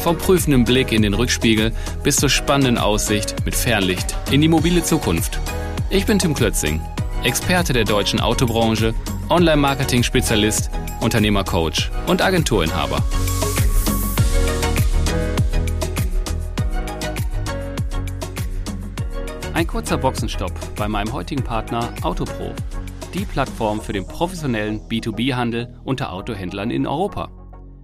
Vom prüfenden Blick in den Rückspiegel bis zur spannenden Aussicht mit Fernlicht in die mobile Zukunft. Ich bin Tim Klötzing, Experte der deutschen Autobranche, Online-Marketing-Spezialist, Unternehmercoach und Agenturinhaber. Ein kurzer Boxenstopp bei meinem heutigen Partner Autopro, die Plattform für den professionellen B2B-Handel unter Autohändlern in Europa.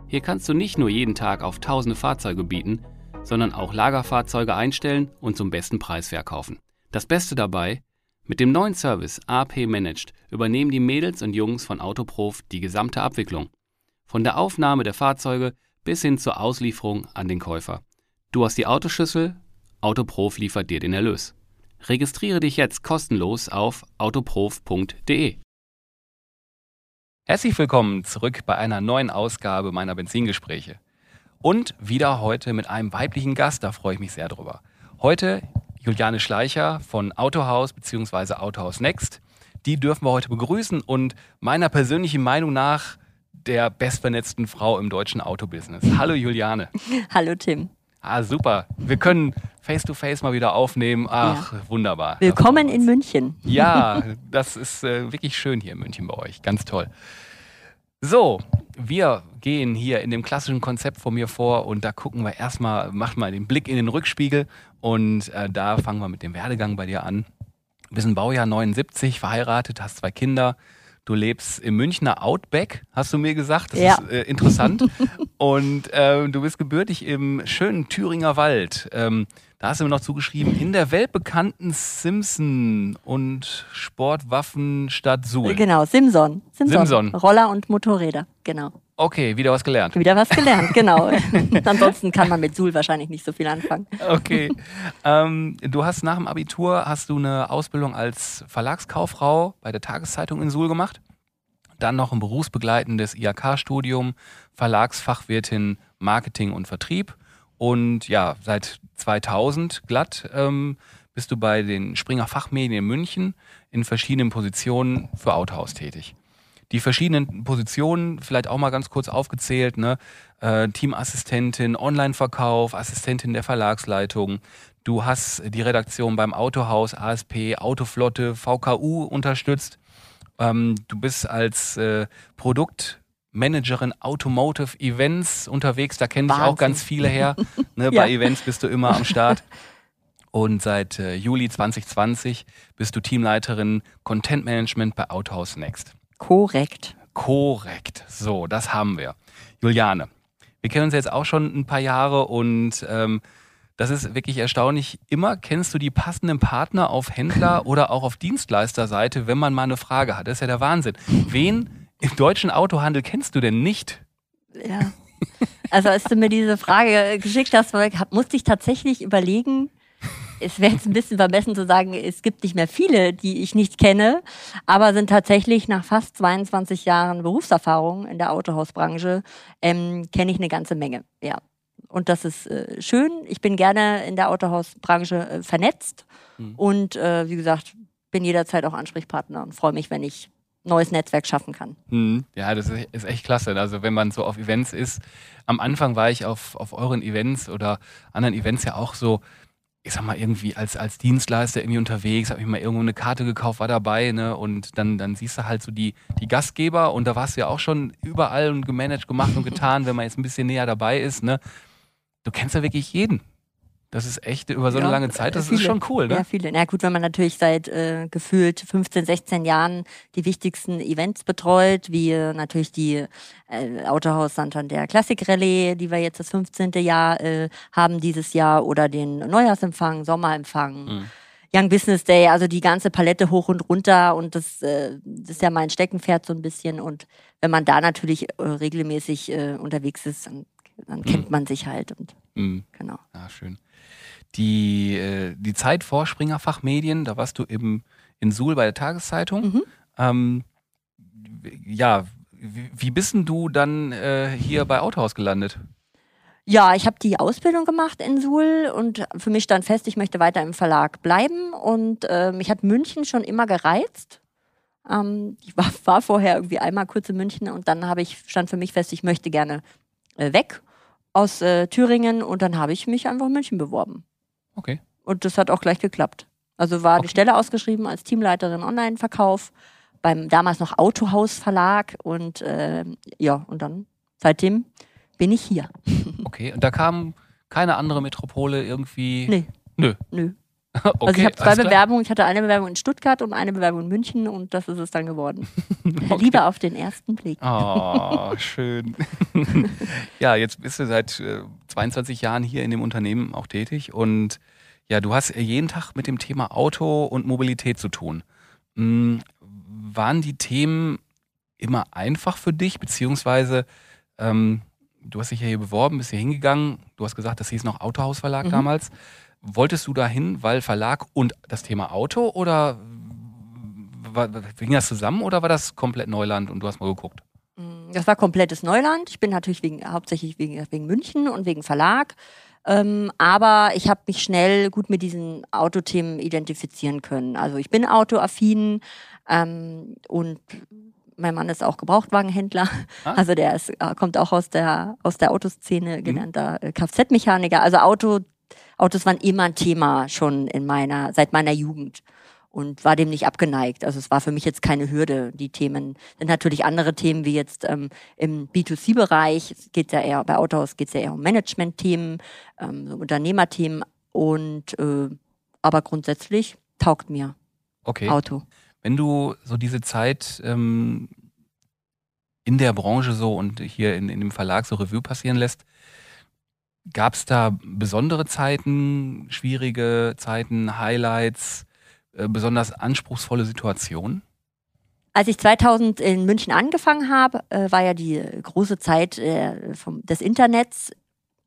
Hier kannst du nicht nur jeden Tag auf tausende Fahrzeuge bieten, sondern auch Lagerfahrzeuge einstellen und zum besten Preis verkaufen. Das Beste dabei, mit dem neuen Service AP Managed übernehmen die Mädels und Jungs von Autoprof die gesamte Abwicklung. Von der Aufnahme der Fahrzeuge bis hin zur Auslieferung an den Käufer. Du hast die Autoschlüssel, Autoprof liefert dir den Erlös. Registriere dich jetzt kostenlos auf autoprof.de. Herzlich willkommen zurück bei einer neuen Ausgabe meiner Benzingespräche. Und wieder heute mit einem weiblichen Gast, da freue ich mich sehr drüber. Heute Juliane Schleicher von Autohaus bzw. Autohaus Next. Die dürfen wir heute begrüßen und meiner persönlichen Meinung nach der bestvernetzten Frau im deutschen Autobusiness. Hallo Juliane. Hallo Tim. Ah, super. Wir können face-to-face -face mal wieder aufnehmen. Ach, ja. wunderbar. Willkommen in München. Ja, das ist äh, wirklich schön hier in München bei euch. Ganz toll. So, wir gehen hier in dem klassischen Konzept von mir vor und da gucken wir erstmal, machen mal den Blick in den Rückspiegel und äh, da fangen wir mit dem Werdegang bei dir an. Du bist ein Baujahr 79, verheiratet, hast zwei Kinder. Du lebst im Münchner Outback, hast du mir gesagt. Das ja. ist äh, interessant. und äh, du bist gebürtig im schönen Thüringer Wald. Ähm, da hast du mir noch zugeschrieben, in der weltbekannten Simpson und Sportwaffenstadt Suhl. Genau, Simson. Simson. Simson. Roller und Motorräder, genau. Okay, wieder was gelernt. Wieder was gelernt, genau. Ansonsten kann man mit Suhl wahrscheinlich nicht so viel anfangen. Okay. Ähm, du hast nach dem Abitur hast du eine Ausbildung als Verlagskauffrau bei der Tageszeitung in Suhl gemacht. Dann noch ein berufsbegleitendes IHK-Studium, Verlagsfachwirtin Marketing und Vertrieb und ja, seit 2000 glatt ähm, bist du bei den Springer Fachmedien in München in verschiedenen Positionen für Autohaus tätig. Die verschiedenen Positionen, vielleicht auch mal ganz kurz aufgezählt, ne? Äh, Teamassistentin, Online-Verkauf, Assistentin der Verlagsleitung. Du hast die Redaktion beim Autohaus, ASP, Autoflotte, VKU unterstützt. Ähm, du bist als äh, Produkt Managerin Automotive Events unterwegs. Da kenne ich auch ganz viele her. Ne, ja. Bei Events bist du immer am Start. Und seit äh, Juli 2020 bist du Teamleiterin Content Management bei Autohaus Next. Korrekt. Korrekt. So, das haben wir. Juliane, wir kennen uns jetzt auch schon ein paar Jahre und ähm, das ist wirklich erstaunlich. Immer kennst du die passenden Partner auf Händler oder auch auf Dienstleisterseite, wenn man mal eine Frage hat. Das ist ja der Wahnsinn. Wen im deutschen Autohandel kennst du denn nicht? Ja. Also als du mir diese Frage geschickt hast, musste ich tatsächlich überlegen, es wäre jetzt ein bisschen vermessen zu sagen, es gibt nicht mehr viele, die ich nicht kenne, aber sind tatsächlich nach fast 22 Jahren Berufserfahrung in der Autohausbranche, ähm, kenne ich eine ganze Menge. Ja. Und das ist äh, schön. Ich bin gerne in der Autohausbranche äh, vernetzt mhm. und äh, wie gesagt, bin jederzeit auch Ansprechpartner und freue mich, wenn ich neues Netzwerk schaffen kann. Hm, ja, das ist echt klasse. Also wenn man so auf Events ist, am Anfang war ich auf, auf euren Events oder anderen Events ja auch so, ich sag mal, irgendwie als, als Dienstleister irgendwie unterwegs, habe ich mal irgendwo eine Karte gekauft, war dabei, ne? Und dann, dann siehst du halt so die, die Gastgeber und da warst du ja auch schon überall und gemanagt, gemacht und getan, wenn man jetzt ein bisschen näher dabei ist, ne? Du kennst ja wirklich jeden. Das ist echt über so eine ja, lange Zeit, das viele, ist schon cool, ne? Ja, viele. Na gut, wenn man natürlich seit äh, gefühlt 15, 16 Jahren die wichtigsten Events betreut, wie äh, natürlich die äh, Autohaus Santander Classic Rallye, die wir jetzt das 15. Jahr äh, haben dieses Jahr, oder den Neujahrsempfang, Sommerempfang. Mhm. Young Business Day, also die ganze Palette hoch und runter und das, äh, das ist ja mein Steckenpferd so ein bisschen und wenn man da natürlich äh, regelmäßig äh, unterwegs ist, dann, dann kennt mhm. man sich halt und Mhm. Genau. Ja, Ah, schön. Die, äh, die Zeit vor Springerfachmedien, da warst du eben in Suhl bei der Tageszeitung. Mhm. Ähm, ja, wie, wie bist denn du dann äh, hier bei Autohaus gelandet? Ja, ich habe die Ausbildung gemacht in Suhl und für mich stand fest, ich möchte weiter im Verlag bleiben. Und äh, mich hat München schon immer gereizt. Ähm, ich war, war vorher irgendwie einmal kurz in München und dann habe ich stand für mich fest, ich möchte gerne äh, weg aus äh, Thüringen und dann habe ich mich einfach in München beworben. Okay. Und das hat auch gleich geklappt. Also war Okay. die Stelle ausgeschrieben als Teamleiterin Online-Verkauf beim damals noch Autohaus Verlag und äh, ja, und dann seitdem bin ich hier. Okay. Und da kam keine andere Metropole irgendwie. Nee, Nö. nö. Okay, also ich habe zwei. Bewerbungen. Ich hatte eine Bewerbung in Stuttgart und eine Bewerbung in München und das ist es dann geworden. Liebe auf den ersten Blick. Oh, schön. ja, jetzt bist du seit äh, 22 Jahren hier in dem Unternehmen auch tätig und ja, du hast jeden Tag mit dem Thema Auto und Mobilität zu tun. Mm, waren die Themen immer einfach für dich, beziehungsweise ähm, du hast dich ja hier beworben, bist hier hingegangen, du hast gesagt, das hieß noch Autohausverlag Mhm. damals. Wolltest du dahin, weil Verlag und das Thema Auto oder war, ging das zusammen oder war das komplett Neuland und du hast mal geguckt? Das war komplettes Neuland. Ich bin natürlich wegen, hauptsächlich wegen, wegen München und wegen Verlag. Ähm, aber ich habe mich schnell gut mit diesen Autothemen identifizieren können. Also ich bin autoaffin ähm, und mein Mann ist auch Gebrauchtwagenhändler. Ah. Also der ist, äh, kommt auch aus der, aus der Autoszene, gelernter äh, Kfz-Mechaniker. Also Auto, Autos waren immer ein Thema schon in meiner, seit meiner Jugend und war dem nicht abgeneigt. Also es war für mich jetzt keine Hürde. Die Themen sind natürlich andere Themen wie jetzt ähm, im B2C-Bereich. Es geht ja eher bei Autohaus geht es ja eher um Management-Themen, ähm, so Unternehmerthemen und äh, aber grundsätzlich taugt mir Okay. Auto. Wenn du so diese Zeit ähm, in der Branche so und hier in, in dem Verlag so Revue passieren lässt, gab es da besondere Zeiten, schwierige Zeiten, Highlights, äh, besonders anspruchsvolle Situationen? Als ich 2000 in München angefangen habe, äh, war ja die große Zeit äh, vom, des Internets,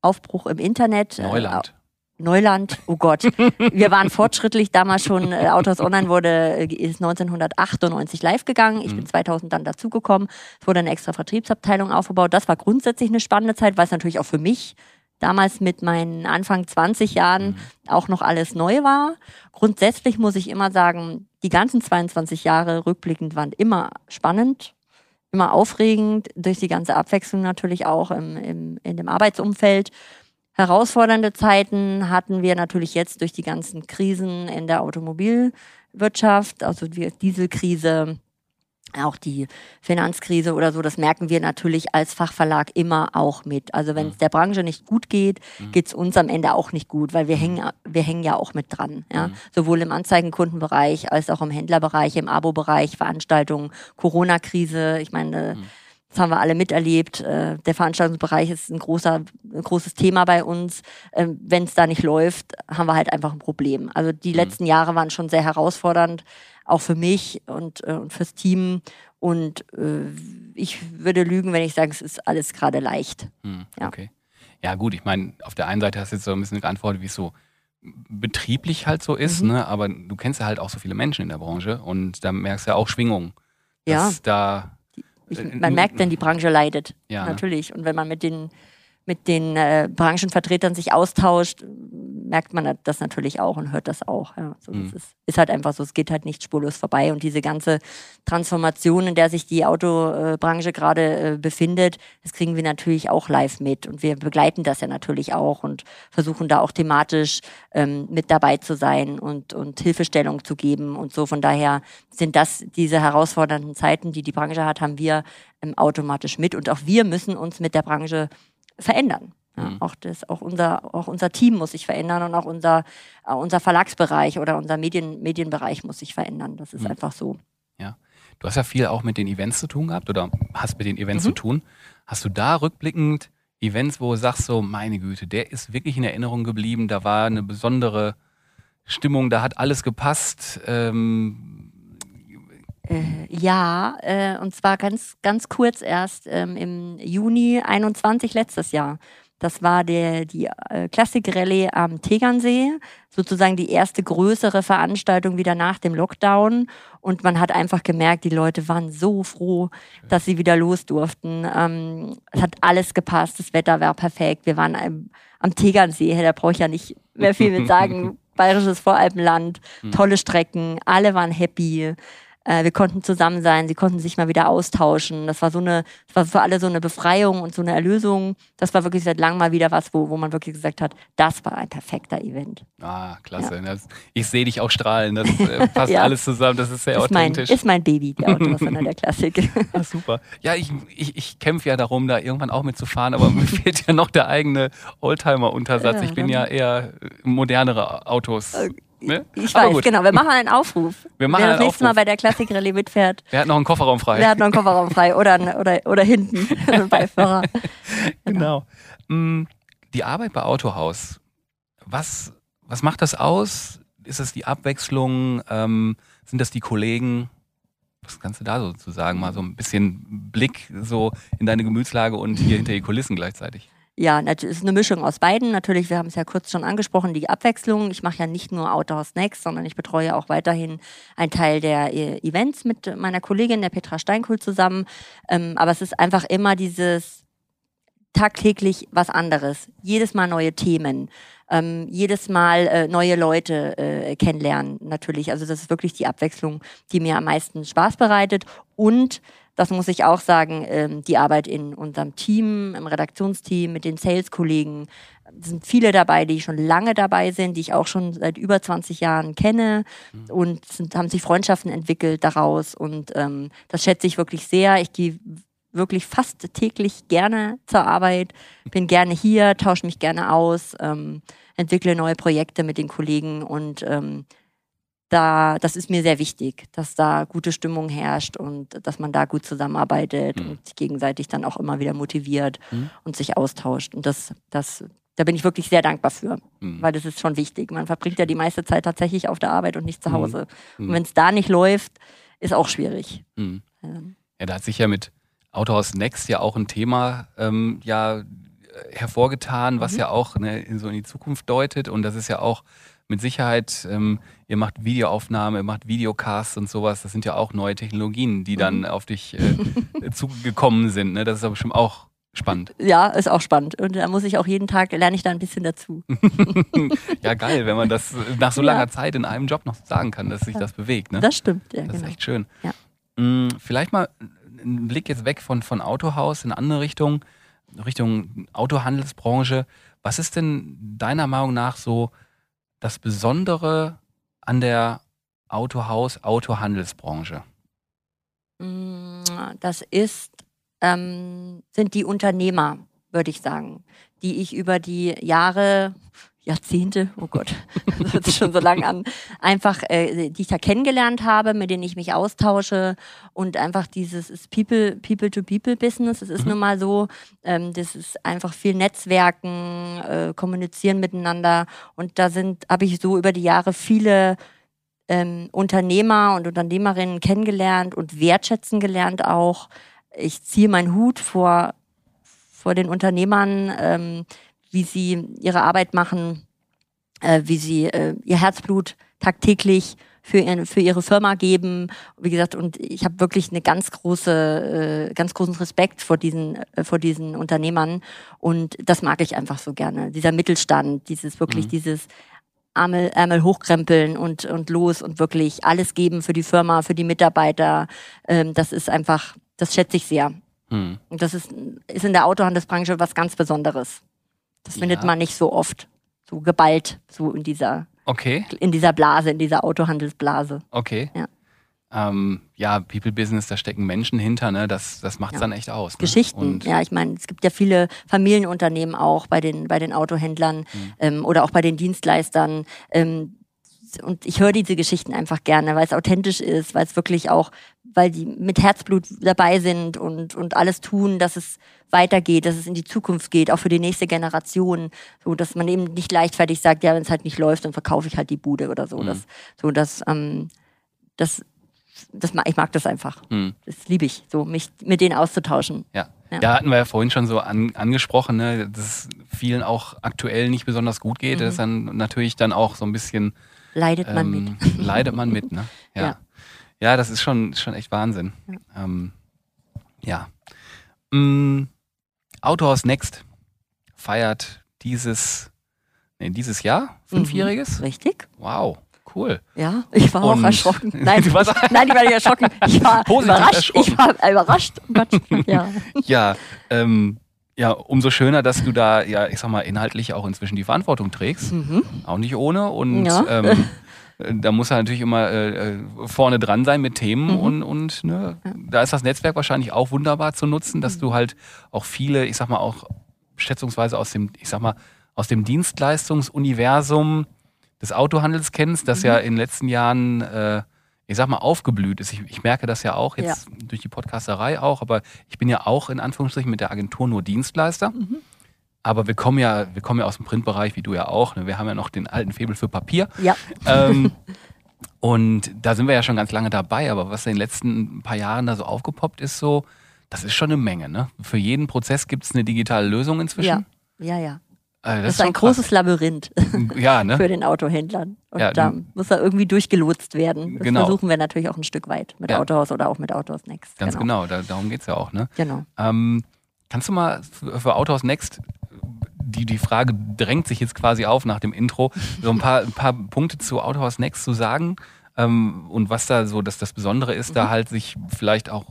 Aufbruch im Internet. Neuland. Neuland, oh Gott. Wir waren fortschrittlich damals schon. Äh, Autos Online wurde, ist 1998 live gegangen. Ich bin 2000 dann dazugekommen. Es wurde eine extra Vertriebsabteilung aufgebaut. Das war grundsätzlich eine spannende Zeit, weil es natürlich auch für mich damals mit meinen Anfang 20 Jahren auch noch alles neu war. Grundsätzlich muss ich immer sagen, die ganzen 22 Jahre rückblickend waren immer spannend, immer aufregend, durch die ganze Abwechslung natürlich auch im, im, in dem Arbeitsumfeld. Herausfordernde Zeiten hatten wir natürlich jetzt durch die ganzen Krisen in der Automobilwirtschaft, also die Dieselkrise, auch die Finanzkrise oder so, das merken wir natürlich als Fachverlag immer auch mit. Also wenn es der Branche nicht gut geht, geht es uns am Ende auch nicht gut, weil wir hängen, wir hängen ja auch mit dran. Ja? Sowohl im Anzeigenkundenbereich als auch im Händlerbereich, im Abo-Bereich, Veranstaltungen, Corona-Krise. Ich meine, das haben wir alle miterlebt. Äh, Der Veranstaltungsbereich ist ein, großer, ein großes Thema bei uns. Ähm, Wenn es da nicht läuft, haben wir halt einfach ein Problem. Also die letzten Jahre waren schon sehr herausfordernd, auch für mich und, äh, und fürs Team. Und äh, ich würde lügen, wenn ich sage, es ist alles gerade leicht. Hm, Ja. Okay. Ja, gut, ich meine, auf der einen Seite hast du jetzt so ein bisschen geantwortet, wie es so betrieblich halt so ist, Mhm. ne? aber du kennst ja halt auch so viele Menschen in der Branche und da merkst du ja auch Schwingungen. Ja. Dass da, Ich, Äh, man merkt, wenn die Branche leidet. Ja, ne? Natürlich. Und wenn man mit den, mit den äh, Branchenvertretern sich austauscht, merkt man das natürlich auch und hört das auch. Ja. So, Mhm. Das ist, ist halt einfach so, es geht halt nicht spurlos vorbei. Und diese ganze Transformation, in der sich die Autobranche gerade äh, befindet, das kriegen wir natürlich auch live mit. Und wir begleiten das ja natürlich auch und versuchen da auch thematisch ähm, mit dabei zu sein und, und Hilfestellung zu geben und so. Von daher sind das diese herausfordernden Zeiten, die die Branche hat, haben wir ähm, automatisch mit. Und auch wir müssen uns mit der Branche verändern. Ja, Mhm. auch, das, auch, unser, auch unser Team muss sich verändern und auch unser, äh, unser Verlagsbereich oder unser Medien, Medienbereich muss sich verändern. Das ist Mhm. einfach so. du hast ja viel auch mit den Events zu tun gehabt oder hast mit den Events Mhm. zu tun. Hast du da rückblickend Events, wo du sagst so, meine Güte, der ist wirklich in Erinnerung geblieben, da war eine besondere Stimmung, da hat alles gepasst. Ähm, Äh, ja, äh, und zwar ganz, ganz kurz erst ähm, im Juni 21 letztes Jahr. Das war der, die äh, Klassik-Rallye am Tegernsee, sozusagen die erste größere Veranstaltung wieder nach dem Lockdown. Und man hat einfach gemerkt, die Leute waren so froh, dass sie wieder los durften. Ähm, es hat alles gepasst, das Wetter war perfekt. Wir waren am, am Tegernsee, da brauche ich ja nicht mehr viel mit sagen. Bayerisches Voralpenland, hm. tolle Strecken, alle waren happy. Äh, wir konnten zusammen sein, sie konnten sich mal wieder austauschen. Das war so eine, das war für alle so eine Befreiung und so eine Erlösung. Das war wirklich seit langem mal wieder was, wo, wo man wirklich gesagt hat, das war ein perfekter Event. Ah, klasse. Ja. Das, ich sehe dich auch strahlen. Das äh, passt ja. alles zusammen. Das ist sehr ist authentisch. Mein, ist mein Baby, der Autosonder der Klassik. Ja, super. Ja, ich, ich, ich kämpfe ja darum, da irgendwann auch mitzufahren, aber mir fehlt ja noch der eigene Oldtimer-Untersatz. ich bin ja eher modernere Autos. Okay Ne? Ich weiß, gut. genau. Wir machen einen Aufruf. Wir machen Wer das nächste Mal bei der Klassik-Rallye mitfährt. Wer hat noch einen Kofferraum frei? Wer hat noch einen Kofferraum frei? Oder, oder, oder hinten, Beifahrer. Genau. genau. Die Arbeit bei Autohaus, was, was macht das aus? Ist es die Abwechslung? Ähm, sind das die Kollegen? Was kannst du da so zu sagen? Mal so ein bisschen Blick so in deine Gemütslage und hier hinter die Kulissen gleichzeitig. Ja, es ist eine Mischung aus beiden. Natürlich, wir haben es ja kurz schon angesprochen, die Abwechslung. Ich mache ja nicht nur Outdoor Snacks, sondern ich betreue auch weiterhin einen Teil der äh, Events mit meiner Kollegin, der Petra Steinkohl, zusammen. Ähm, aber es ist einfach immer dieses tagtäglich was anderes. Jedes Mal neue Themen. Ähm, jedes Mal äh, neue Leute äh, kennenlernen, natürlich. Also das ist wirklich die Abwechslung, die mir am meisten Spaß bereitet. Und das muss ich auch sagen, ähm, die Arbeit in unserem Team, im Redaktionsteam, mit den Sales-Kollegen, sind viele dabei, die schon lange dabei sind, die ich auch schon seit über 20 Jahren kenne mhm. und sind, haben sich Freundschaften entwickelt daraus und ähm, das schätze ich wirklich sehr. Ich gehe wirklich fast täglich gerne zur Arbeit, bin gerne hier, tausche mich gerne aus, ähm, entwickle neue Projekte mit den Kollegen und ähm, da, das ist mir sehr wichtig, dass da gute Stimmung herrscht und dass man da gut zusammenarbeitet mhm. und sich gegenseitig dann auch immer wieder motiviert mhm. und sich austauscht. Und das, das, da bin ich wirklich sehr dankbar für, mhm. weil das ist schon wichtig. Man verbringt ja die meiste Zeit tatsächlich auf der Arbeit und nicht zu mhm. Hause. Und mhm. wenn es da nicht läuft, ist auch schwierig. Mhm. Ja, da hat sich ja mit Autohaus Next ja auch ein Thema ähm, ja hervorgetan, was ja auch ne, so in die Zukunft deutet. Und das ist ja auch mit Sicherheit, ähm, ihr macht Videoaufnahme, ihr macht Videocasts und sowas. Das sind ja auch neue Technologien, die dann mhm. auf dich äh, zugekommen sind. Ne? Das ist aber schon auch spannend. Ja, ist auch spannend. Und da muss ich auch jeden Tag, lerne ich da ein bisschen dazu. ja, geil, wenn man das nach so langer ja. Zeit in einem Job noch sagen kann, dass sich das bewegt. Ne? Das stimmt, ja. Das genau. ist echt schön. Ja. Hm, vielleicht mal einen Blick jetzt weg von, von Autohaus in eine andere Richtung, Richtung Autohandelsbranche. Was ist denn deiner Meinung nach so das Besondere an der Autohaus, Autohandelsbranche? Mm, das ist, ähm, sind die Unternehmer, würde ich sagen, die ich über die Jahre Jahrzehnte, oh Gott, das hört sich schon so lang an, einfach, äh, die ich da kennengelernt habe, mit denen ich mich austausche und einfach dieses ist People, People-to-People-Business. Es ist mhm. nun mal so, ähm, das ist einfach viel Netzwerken, äh, kommunizieren miteinander und da sind, habe ich so über die Jahre viele ähm, Unternehmer und Unternehmerinnen kennengelernt und wertschätzen gelernt auch. Ich ziehe meinen Hut vor, vor den Unternehmern, ähm, wie sie ihre Arbeit machen, äh, wie sie äh, ihr Herzblut tagtäglich für, ihr, für ihre Firma geben. Wie gesagt, und ich habe wirklich eine ganz große, äh, ganz großen Respekt vor diesen, äh, vor diesen Unternehmern. Und das mag ich einfach so gerne. Dieser Mittelstand, dieses wirklich mhm. dieses Ärmel, Ärmel hochkrempeln und, und los und wirklich alles geben für die Firma, für die Mitarbeiter. Ähm, das ist einfach, das schätze ich sehr. Mhm. Und das ist, ist in der Autohandelsbranche was ganz Besonderes. Das ja. findet man nicht so oft. So geballt, so in dieser, okay. in dieser Blase, in dieser Autohandelsblase. Okay. Ja. Ähm, ja, People Business, da stecken Menschen hinter, ne? Das, das macht es ja. dann echt aus. Ne? Geschichten, und ja, ich meine, es gibt ja viele Familienunternehmen auch bei den, bei den Autohändlern mhm. ähm, oder auch bei den Dienstleistern. Ähm, und ich höre diese Geschichten einfach gerne, weil es authentisch ist, weil es wirklich auch, weil die mit Herzblut dabei sind und, und alles tun, dass es weitergeht, dass es in die Zukunft geht, auch für die nächste Generation, so dass man eben nicht leichtfertig sagt, ja, wenn es halt nicht läuft, dann verkaufe ich halt die Bude oder so. Mhm. Das, so dass ähm, das das, ich mag das einfach. Hm. Das liebe ich, so mich mit denen auszutauschen. Ja. Ja. ja, hatten wir ja vorhin schon so an, angesprochen, ne, dass es vielen auch aktuell nicht besonders gut geht. Mhm. Das ist dann natürlich dann auch so ein bisschen Leidet man ähm, mit. leidet man mit, ne? Ja. Ja, Ja. das ist schon, schon echt Wahnsinn. Ja. Ähm, ja. Mm, Autohaus Next feiert dieses, nee, dieses Jahr, fünfjähriges. Richtig? Wow, cool. Ja, ich war Und- auch erschrocken. Nein, warst- nein, ich war nicht erschrocken. Ich war Positiv überrascht. Ich war überrascht. Oh. Ja. Ja, ähm, ja, umso schöner, dass du da, ja, ich sag mal, inhaltlich auch inzwischen die Verantwortung trägst. Mhm. Auch nicht ohne. Und Ja. ähm, äh, da muss er natürlich immer äh, äh, vorne dran sein mit Themen Mhm. und, und ne, da ist das Netzwerk wahrscheinlich auch wunderbar zu nutzen, dass Mhm. du halt auch viele, ich sag mal, auch schätzungsweise aus dem, ich sag mal, aus dem Dienstleistungsuniversum des Autohandels kennst, das Mhm. ja in den letzten Jahren, äh, ich sag mal, aufgeblüht ist. Ich, ich merke das ja auch jetzt durch die Podcasterei auch, aber ich bin ja auch in Anführungsstrichen mit der Agentur nur Dienstleister. Mhm. Aber wir kommen ja, wir kommen ja aus dem Printbereich, wie du ja auch. Ne? Wir haben ja noch den alten Febel für Papier. ja. Ähm, und da sind wir ja schon ganz lange dabei, aber was in den letzten paar Jahren da so aufgepoppt ist, so, das ist schon eine Menge. Ne? Für jeden Prozess gibt es eine digitale Lösung inzwischen. Ja, ja, ja. Äh, Das, ist schon ein krass. großes Labyrinth Ja, ne? für den Autohändlern. Und Ja, da muss er irgendwie durchgelotst werden. Das Genau. versuchen wir natürlich auch ein Stück weit mit Ja. Autohaus oder auch mit Autohaus Next. Ganz genau, da, darum geht es ja auch. Ne? Genau. Ähm, kannst du mal für, Autohaus Next, die, die Frage drängt sich jetzt quasi auf nach dem Intro, so ein paar, ein paar Punkte zu Autohaus Next zu sagen ähm, und was da so das, das Besondere ist, Mhm. da halt sich vielleicht auch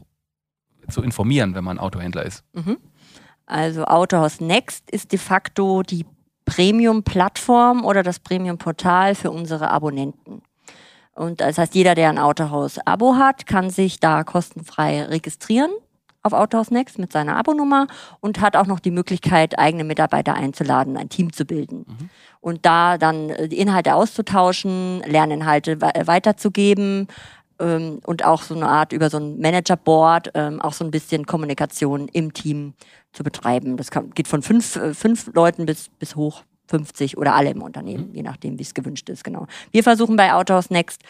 zu informieren, wenn man Autohändler ist. Mhm. Also Autohaus Next ist de facto die Premium-Plattform oder das Premium-Portal für unsere Abonnenten. Und das heißt, jeder, der ein Autohaus-Abo hat, kann sich da kostenfrei registrieren auf Autohaus Next mit seiner Abonummer und hat auch noch die Möglichkeit, eigene Mitarbeiter einzuladen, ein Team zu bilden. Und da dann äh, die Inhalte auszutauschen, Lerninhalte we- weiterzugeben ähm, und auch so eine Art über so ein Managerboard ähm, auch so ein bisschen Kommunikation im Team zu betreiben. Das kann, geht von fünf, äh, fünf Leuten bis, bis hoch 50 oder alle im Unternehmen, je nachdem, wie es gewünscht ist, genau. Wir versuchen bei Autohaus Next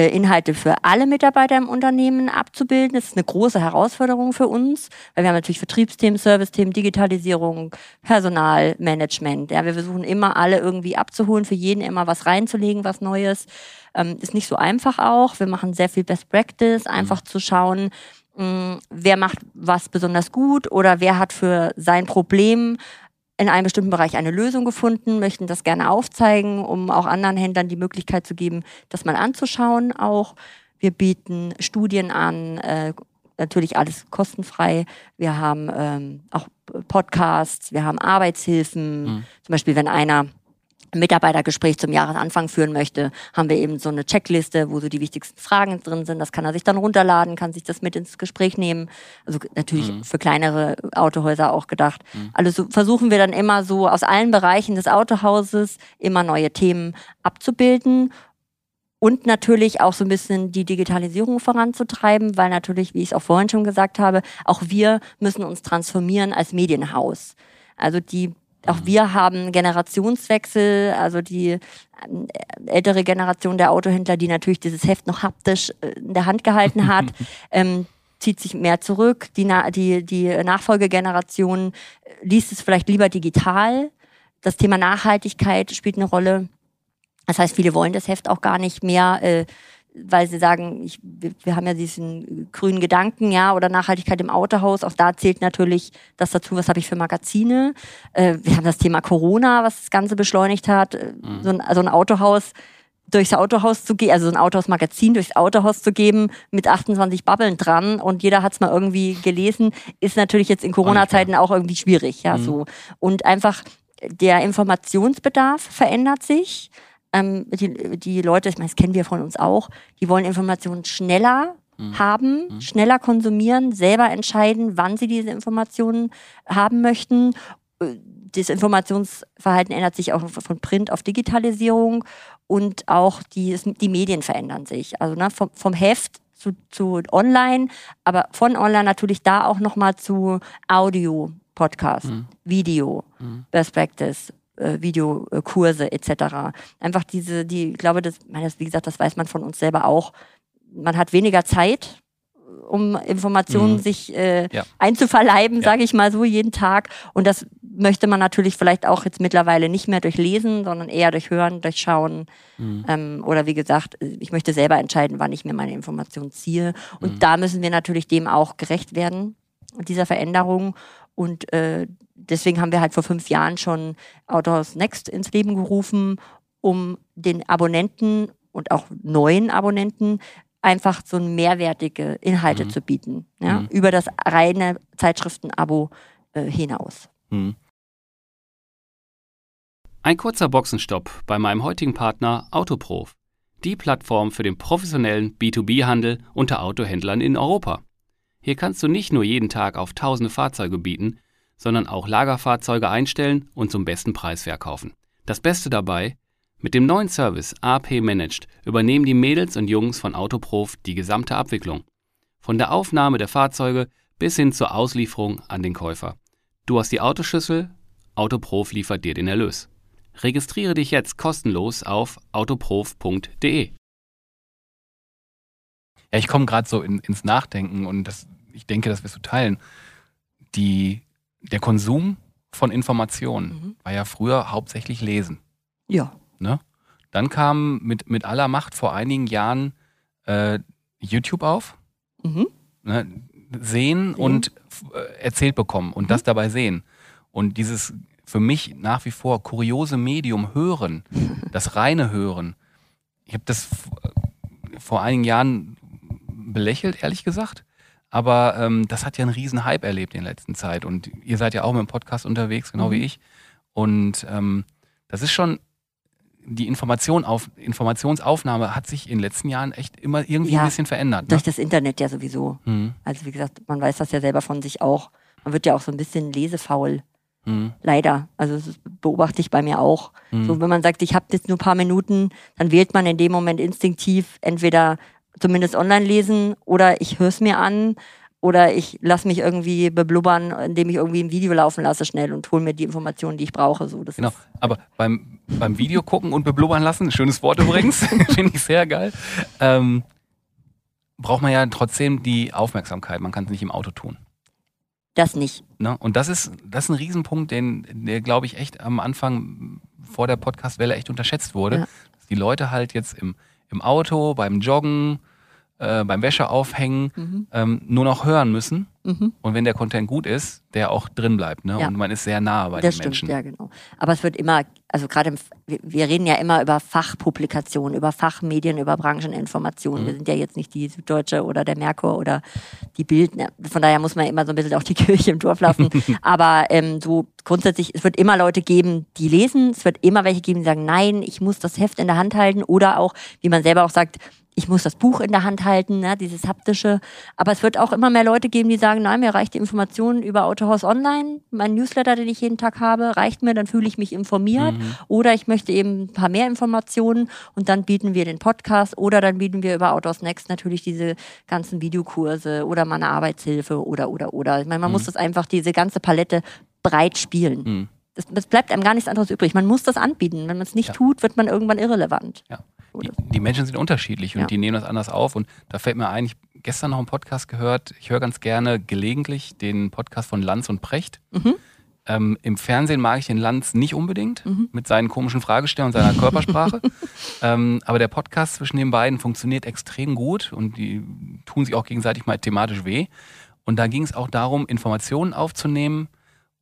Inhalte für alle Mitarbeiter im Unternehmen abzubilden. Das ist eine große Herausforderung für uns, weil wir haben natürlich Vertriebsthemen, Servicethemen, Digitalisierung, Personalmanagement. Ja, wir versuchen immer alle irgendwie abzuholen, für jeden immer was reinzulegen, was Neues. Ähm, ist nicht so einfach auch. Wir machen sehr viel Best Practice, einfach zu schauen, mh, wer macht was besonders gut oder wer hat für sein Problem in einem bestimmten Bereich eine Lösung gefunden, möchten das gerne aufzeigen, um auch anderen Händlern die Möglichkeit zu geben, das mal anzuschauen auch. Wir bieten Studien an, äh, natürlich alles kostenfrei. Wir haben ähm, auch Podcasts, wir haben Arbeitshilfen. Mhm. Zum Beispiel, wenn einer ein Mitarbeitergespräch zum Jahresanfang führen möchte, haben wir eben so eine Checkliste, wo so die wichtigsten Fragen drin sind. Das kann er sich dann runterladen, kann sich das mit ins Gespräch nehmen. Also natürlich Mhm. für kleinere Autohäuser auch gedacht. Also so versuchen wir dann immer so aus allen Bereichen des Autohauses immer neue Themen abzubilden und natürlich auch so ein bisschen die Digitalisierung voranzutreiben, weil natürlich, wie ich es auch vorhin schon gesagt habe, auch wir müssen uns transformieren als Medienhaus. Also die auch wir haben Generationswechsel, also die ähm, ältere Generation der Autohändler, die natürlich dieses Heft noch haptisch äh, in der Hand gehalten hat, ähm, zieht sich mehr zurück. Die, die, die Nachfolgegeneration äh, liest es vielleicht lieber digital. Das Thema Nachhaltigkeit spielt eine Rolle. Das heißt, viele wollen das Heft auch gar nicht mehr, äh, weil sie sagen, ich, wir, haben ja diesen grünen Gedanken, ja, oder Nachhaltigkeit im Autohaus. Auch da zählt natürlich das dazu, was habe ich für Magazine. Äh, wir haben das Thema Corona, was das Ganze beschleunigt hat. Äh, So ein, also ein Autohaus durchs Autohaus zu gehen, also so ein Autohausmagazin durchs Autohaus zu geben mit 28 Babbeln dran und jeder hat es mal irgendwie gelesen, ist natürlich jetzt in Corona-Zeiten auch irgendwie schwierig, ja, so. Und einfach der Informationsbedarf verändert sich. Ähm, die, die Leute, ich meine, das kennen wir von uns auch, die wollen Informationen schneller haben, schneller konsumieren, selber entscheiden, wann sie diese Informationen haben möchten. Äh, Das Informationsverhalten ändert sich auch von Print auf Digitalisierung und auch die, die Medien verändern sich. Also ne, vom, vom Heft zu, zu online, aber von online natürlich da auch nochmal zu Audio, Podcast, Video, Best Practice, äh, Videokurse etc. Einfach diese, die, ich glaube, das, meine, das, wie gesagt, das weiß man von uns selber auch. man hat weniger Zeit, um Informationen Mhm. sich äh, Ja. einzuverleiben, Ja. sage ich mal so, jeden Tag. Und das möchte man natürlich vielleicht auch jetzt mittlerweile nicht mehr durch Lesen, sondern eher durch Hören, durch Schauen. Mhm. Ähm, oder wie gesagt, ich möchte selber entscheiden, wann ich mir meine Informationen ziehe. Und Mhm. da müssen wir natürlich dem auch gerecht werden, dieser Veränderung. Und äh, deswegen haben wir halt vor fünf Jahren schon Autohaus Next ins Leben gerufen, um den Abonnenten und auch neuen Abonnenten einfach so mehrwertige Inhalte Mhm. zu bieten. Ja? Mhm. Über das reine Zeitschriftenabo äh, hinaus. Mhm. Ein kurzer Boxenstopp bei meinem heutigen Partner Autoprof, die Plattform für den professionellen B2B-Handel unter Autohändlern in Europa. Hier kannst du nicht nur jeden Tag auf tausende Fahrzeuge bieten, sondern auch Lagerfahrzeuge einstellen und zum besten Preis verkaufen. Das Beste dabei, mit dem neuen Service AP Managed übernehmen die Mädels und Jungs von Autoprof die gesamte Abwicklung. Von der Aufnahme der Fahrzeuge bis hin zur Auslieferung an den Käufer. Du hast die Autoschlüssel, Autoprof liefert dir den Erlös. Registriere dich jetzt kostenlos auf autoprof.de. Ja, ich komme gerade so in, ins Nachdenken und das, ich denke, das wirst du teilen. Die, der Konsum von Informationen Mhm. war ja früher hauptsächlich Lesen. Ja. Ne? Dann kam mit, mit aller Macht vor einigen Jahren äh, YouTube auf. Mhm. Ne? Sehen und f- äh, erzählt bekommen und das dabei sehen. Und dieses für mich nach wie vor kuriose Medium Hören, das reine Hören. Ich habe das äh, vor einigen Jahren belächelt, ehrlich gesagt. Aber ähm, das hat ja einen riesen Hype erlebt in der letzten Zeit. Und ihr seid ja auch mit dem Podcast unterwegs, genau Mhm. wie ich. Und ähm, das ist schon, die Information auf, Informationsaufnahme hat sich in den letzten Jahren echt immer irgendwie Ja, ein bisschen verändert. Ne? Durch das Internet ja sowieso. Mhm. Also wie gesagt, man weiß das ja selber von sich auch. Man wird ja auch so ein bisschen lesefaul. Mhm. Leider. Also das beobachte ich bei mir auch. Mhm. So, wenn man sagt, ich habe jetzt nur ein paar Minuten, dann wählt man in dem Moment instinktiv entweder zumindest online lesen oder ich höre es mir an oder ich lasse mich irgendwie beblubbern, indem ich irgendwie ein Video laufen lasse schnell und hole mir die Informationen, die ich brauche. So, Genau, aber beim, beim Video gucken und beblubbern lassen, schönes Wort übrigens, finde ich sehr geil, ähm, braucht man ja trotzdem die Aufmerksamkeit. Man kann es nicht im Auto tun. das nicht. Ne? Und das ist, das ist ein Riesenpunkt, den, der, glaube ich, echt am Anfang vor der Podcast-Welle echt unterschätzt wurde. Ja. Dass die Leute halt jetzt im, im Auto, beim Joggen, äh, beim Wäsche aufhängen, Mhm. ähm, nur noch hören müssen. Mhm. Und wenn der Content gut ist, der auch drin bleibt. Ne? Ja. Und man ist sehr nah bei Das den stimmt, Menschen. ja genau. Aber es wird immer, also gerade, im- wir- reden ja immer über Fachpublikationen, über Fachmedien, über Brancheninformationen. Mhm. Wir sind ja jetzt nicht die Süddeutsche oder der Merkur oder die Bild. ne? Von daher muss man immer so ein bisschen auch die Kirche im Dorf lassen. Aber ähm, so grundsätzlich, es wird immer Leute geben, die lesen. Es wird immer welche geben, die sagen, nein, ich muss das Heft in der Hand halten. Oder auch, wie man selber auch sagt, ich muss das Buch in der Hand halten, ne, dieses haptische. Aber es wird auch immer mehr Leute geben, die sagen, nein, mir reicht die Information über Autohaus Online. Mein Newsletter, den ich jeden Tag habe, reicht mir, dann fühle ich mich informiert. Mhm. Oder ich möchte eben ein paar mehr Informationen und dann bieten wir den Podcast oder dann bieten wir über Autohaus Next natürlich diese ganzen Videokurse oder mal eine Arbeitshilfe oder, oder, oder. Ich meine, man Mhm. muss das einfach, diese ganze Palette breit spielen. Mhm. Das bleibt einem gar nichts anderes übrig. Man muss das anbieten. Wenn man es nicht Ja. tut, wird man irgendwann irrelevant. Ja. So, Die, Menschen sind unterschiedlich und Ja. die nehmen das anders auf. Und da fällt mir ein, ich gestern noch einen Podcast gehört. Ich höre ganz gerne gelegentlich den Podcast von Lanz und Precht. Mhm. Ähm, Im Fernsehen mag ich den Lanz nicht unbedingt Mhm. mit seinen komischen Fragestellungen und seiner Körpersprache. ähm, aber der Podcast zwischen den beiden funktioniert extrem gut und die tun sich auch gegenseitig mal thematisch weh. Und da ging es auch darum, Informationen aufzunehmen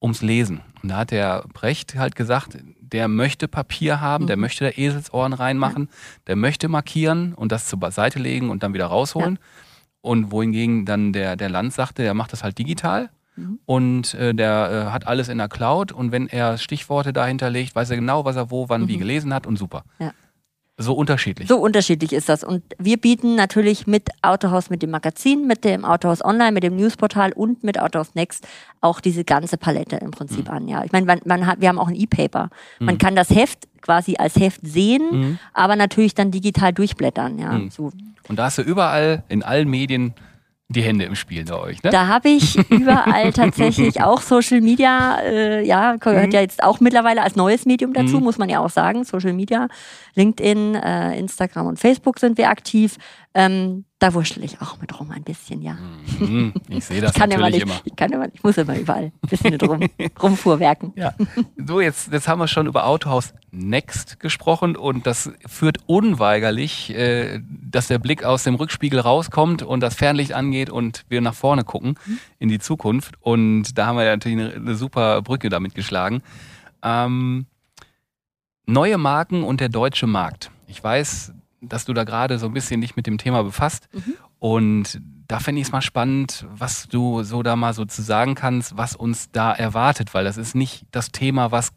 ums Lesen. Und da hat der Brecht halt gesagt, der möchte Papier haben, der Mhm. möchte da Eselsohren reinmachen, der möchte markieren und das zur Seite legen und dann wieder rausholen. Und wohingegen dann der, der Land sagte, der macht das halt digital. Mhm. Und äh, der äh, hat alles in der Cloud und wenn er Stichworte dahinter legt, weiß er genau, was er wo, wann, wie Mhm. gelesen hat und super. Ja. So unterschiedlich. So unterschiedlich ist das. Und wir bieten natürlich mit Autohaus, mit dem Magazin, mit dem Autohaus Online, mit dem Newsportal und mit Autohaus Next auch diese ganze Palette im Prinzip Mhm. an. Ja, ich meine, man, man hat, wir haben auch ein E-Paper. Man kann das Heft quasi als Heft sehen, Mhm. aber natürlich dann digital durchblättern. Ja, Mhm. so. Und da hast du überall in allen Medien die Hände im Spiel bei euch, ne? Da habe ich überall tatsächlich auch Social Media, äh, ja, gehört Mhm. ja jetzt auch mittlerweile als neues Medium dazu, Mhm. muss man ja auch sagen. Social Media, LinkedIn, äh, Instagram und Facebook sind wir aktiv. Ähm, da wurschtel ich auch mit rum ein bisschen, ja. Mhm, ich sehe das ich kann natürlich immer immer. nicht, Ich, kann immer, ich muss immer überall ein bisschen mit rum, rumfuhrwerken. Ja. So, jetzt, jetzt haben wir schon über Autohaus Next gesprochen und das führt unweigerlich, äh, dass der Blick aus dem Rückspiegel rauskommt und das Fernlicht angeht und wir nach vorne gucken in die Zukunft. Und da haben wir ja natürlich eine, eine super Brücke damit geschlagen. Ähm, neue Marken und der deutsche Markt. Ich weiß, dass du da gerade so ein bisschen dich mit dem Thema befasst. Und da fände ich es mal spannend, was du so da mal so zu sagen kannst, was uns da erwartet, weil das ist nicht das Thema, was